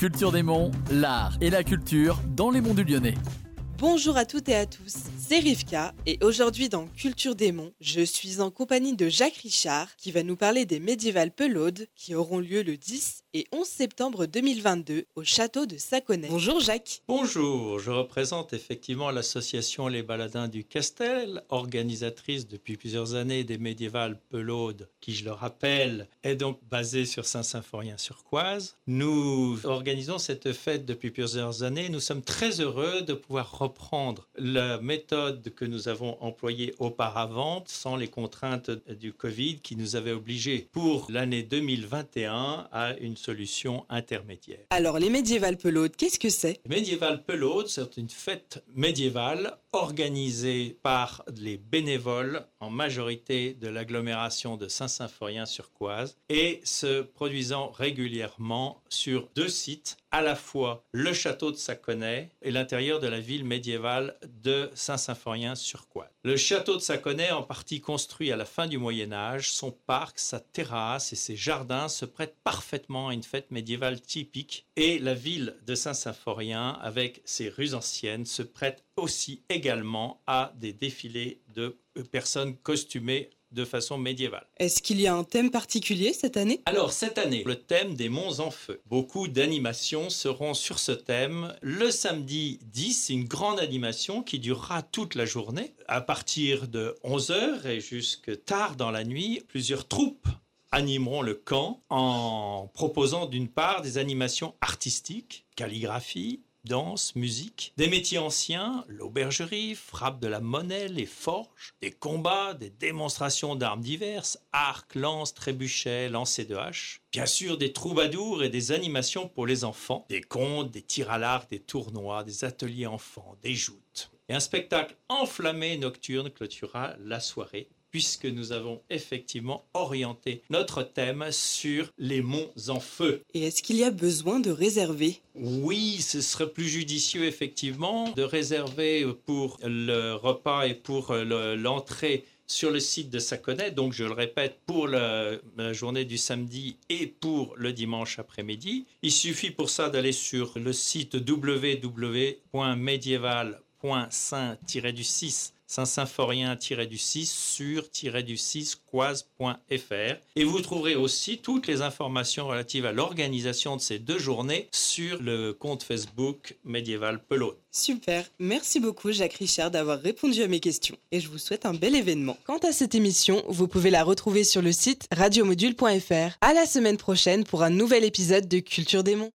Culture des Monts, l'art et la culture dans les monts du Lyonnais. Bonjour à toutes et à tous, c'est Rivka et aujourd'hui dans Culture des Monts, je suis en compagnie de Jacques Richard qui va nous parler des médiévales Pelaudes qui auront lieu le 10 et 11 septembre 2022 au château de Saconnet. Bonjour Jacques. Bonjour, je représente effectivement l'association Les Baladins du Castel, organisatrice depuis plusieurs années des médiévales Pelaudes, qui je le rappelle est donc basée sur Saint-Symphorien-sur-Coise. Nous organisons cette fête depuis plusieurs années, nous sommes très heureux de pouvoir reprendre la méthode que nous avons employée auparavant sans les contraintes du Covid qui nous avaient obligés pour l'année 2021 à une solution intermédiaire. Alors les médiévales Pelaudes, qu'est-ce que c'est? Médiévale Pelaude, c'est une fête médiévale organisée par les bénévoles en majorité de l'agglomération de Saint-Symphorien-sur-Coise et se produisant régulièrement sur deux sites, à la fois le château de Saconnet et l'intérieur de la ville médiévale de Saint-Symphorien-sur-Coise. Le château de Saconnet, en partie construit à la fin du Moyen Âge, son parc, sa terrasse et ses jardins se prêtent parfaitement à une fête médiévale typique et la ville de Saint-Symphorien, avec ses rues anciennes, se prête aussi également à des défilés de personnes costumées de façon médiévale. Est-ce qu'il y a un thème particulier cette année? Alors cette année, le thème des monts en feu. Beaucoup d'animations seront sur ce thème. Le samedi 10, c'est une grande animation qui durera toute la journée. À partir de 11h et jusque tard dans la nuit, plusieurs troupes animeront le camp en proposant d'une part des animations artistiques, calligraphie, danse, musique, des métiers anciens, l'aubergerie, frappe de la monnaie, les forges, des combats, des démonstrations d'armes diverses, arcs, lances, trébuchets, lancers de haches, bien sûr des troubadours et des animations pour les enfants, des contes, des tirs à l'arc, des tournois, des ateliers enfants, des joutes. Et un spectacle enflammé nocturne clôturera la soirée puisque nous avons effectivement orienté notre thème sur les monts en feu. Et est-ce qu'il y a besoin de réserver? Oui, ce serait plus judicieux effectivement de réserver pour le repas et pour le- l'entrée sur le site de Saconnet, donc je le répète, pour la journée du samedi et pour le dimanche après-midi. Il suffit pour ça d'aller sur le site www.médiéval.saint-du-6 saint-symphorien-du-6 sur-du-6 coise.fr et vous trouverez aussi toutes les informations relatives à l'organisation de ces deux journées sur le compte Facebook Médiéval Pelot. Super, merci beaucoup Jacques Richard d'avoir répondu à mes questions et je vous souhaite un bel événement. Quant à cette émission, vous pouvez la retrouver sur le site radiomodule.fr. À la semaine prochaine pour un nouvel épisode de Culture des Monts.